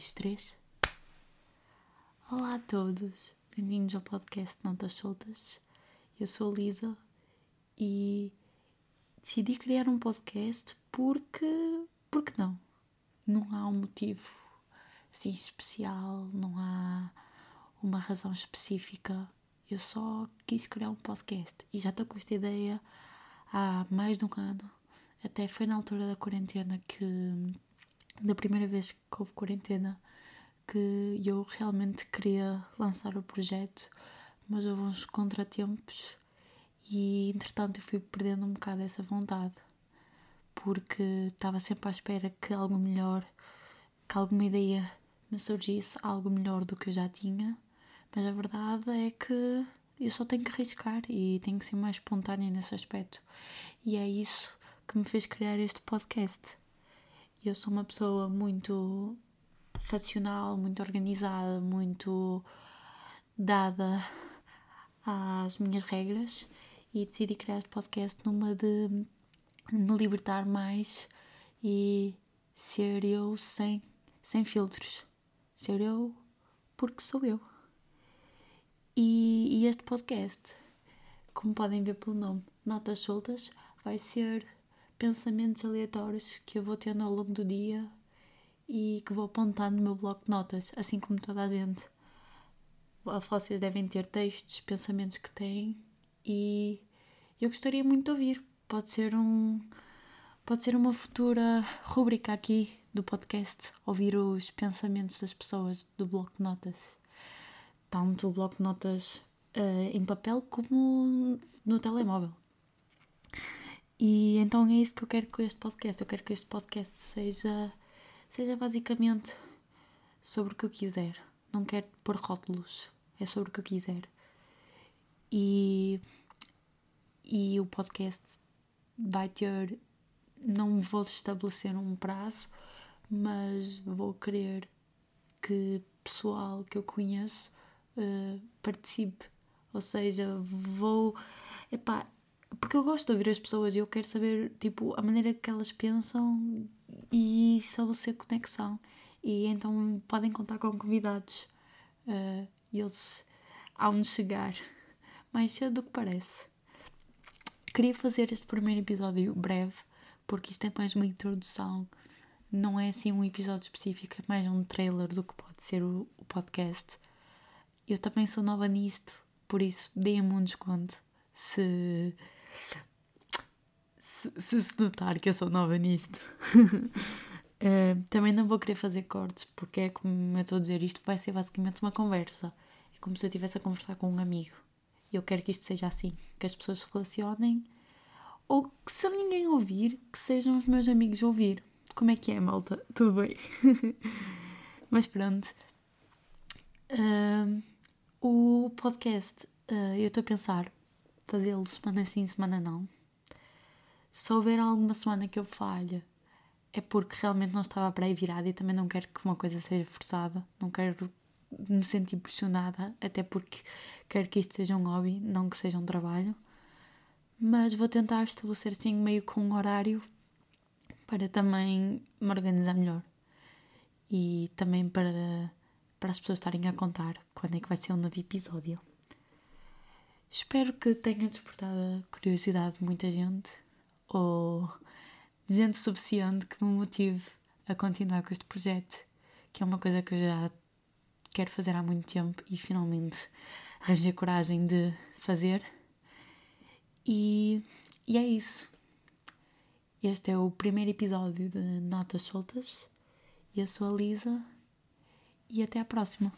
dois, três. Olá a todos, bem-vindos ao podcast Notas Soltas. Eu sou a Lisa e decidi criar um podcast porque. porque não? Não há um motivo assim especial, não há uma razão específica. Eu só quis criar um podcast e já estou com esta ideia há mais de um ano. Até foi na altura da quarentena que da primeira vez que houve quarentena que eu realmente queria lançar o projeto, mas houve uns contratempos e entretanto eu fui perdendo um bocado essa vontade porque estava sempre à espera que algo melhor, que alguma ideia me surgisse, algo melhor do que eu já tinha, mas a verdade é que eu só tenho que arriscar e tenho que ser mais espontânea nesse aspecto. E é isso que me fez criar este podcast. Eu sou uma pessoa muito racional, muito organizada, muito dada às minhas regras e decidi criar este podcast numa de me libertar mais e ser eu sem, sem filtros. Ser eu porque sou eu. E, e este podcast, como podem ver pelo nome, Notas Soltas, vai ser pensamentos aleatórios que eu vou tendo ao longo do dia e que vou apontando no meu bloco de notas, assim como toda a gente. Vocês devem ter textos, pensamentos que têm e eu gostaria muito de ouvir. Pode ser um pode ser uma futura rúbrica aqui do podcast, ouvir os pensamentos das pessoas do bloco de notas. Tanto o bloco de notas uh, em papel como no telemóvel. E então é isso que eu quero com este podcast. Eu quero que este podcast seja, seja basicamente sobre o que eu quiser. Não quero pôr rótulos, é sobre o que eu quiser. E, e o podcast vai ter. Não vou estabelecer um prazo, mas vou querer que pessoal que eu conheço uh, participe. Ou seja, vou. Epá, porque eu gosto de ouvir as pessoas e eu quero saber tipo a maneira que elas pensam e estabelecer conexão. E então podem contar com convidados uh, eles hão de chegar. Mais cedo do que parece. Queria fazer este primeiro episódio breve porque isto é mais uma introdução. Não é assim um episódio específico é mais um trailer do que pode ser o, o podcast. Eu também sou nova nisto por isso deem-me um desconto se se, se, notar que eu sou nova nisto. uh, também não vou querer fazer cortes, porque é como eu estou a dizer, isto vai ser basicamente uma conversa. É como se eu estivesse a conversar com um amigo. E eu quero que isto seja assim, que as pessoas se relacionem, ou que se ninguém ouvir, que sejam os meus amigos ouvir. Como é que é, malta? Tudo bem? Mas pronto. Uh, o podcast, uh, eu estou a pensar fazê-lo semana sim, semana não se houver alguma semana que eu falhe, é porque realmente não estava para aí virada e também não quero que uma coisa seja forçada, não quero me sentir pressionada, até porque quero que isto seja um hobby, não que seja um trabalho. Mas vou tentar estabelecer assim meio com um horário para também me organizar melhor e também para, para as pessoas estarem a contar quando é que vai ser um novo episódio. Espero que tenha despertado a curiosidade de muita gente ou gente suficiente que me motive a continuar com este projeto, que é uma coisa que eu já quero fazer há muito tempo e finalmente arranjei coragem de fazer. E, e é isso. Este é o primeiro episódio de Notas Soltas. Eu sou a Lisa e até à próxima.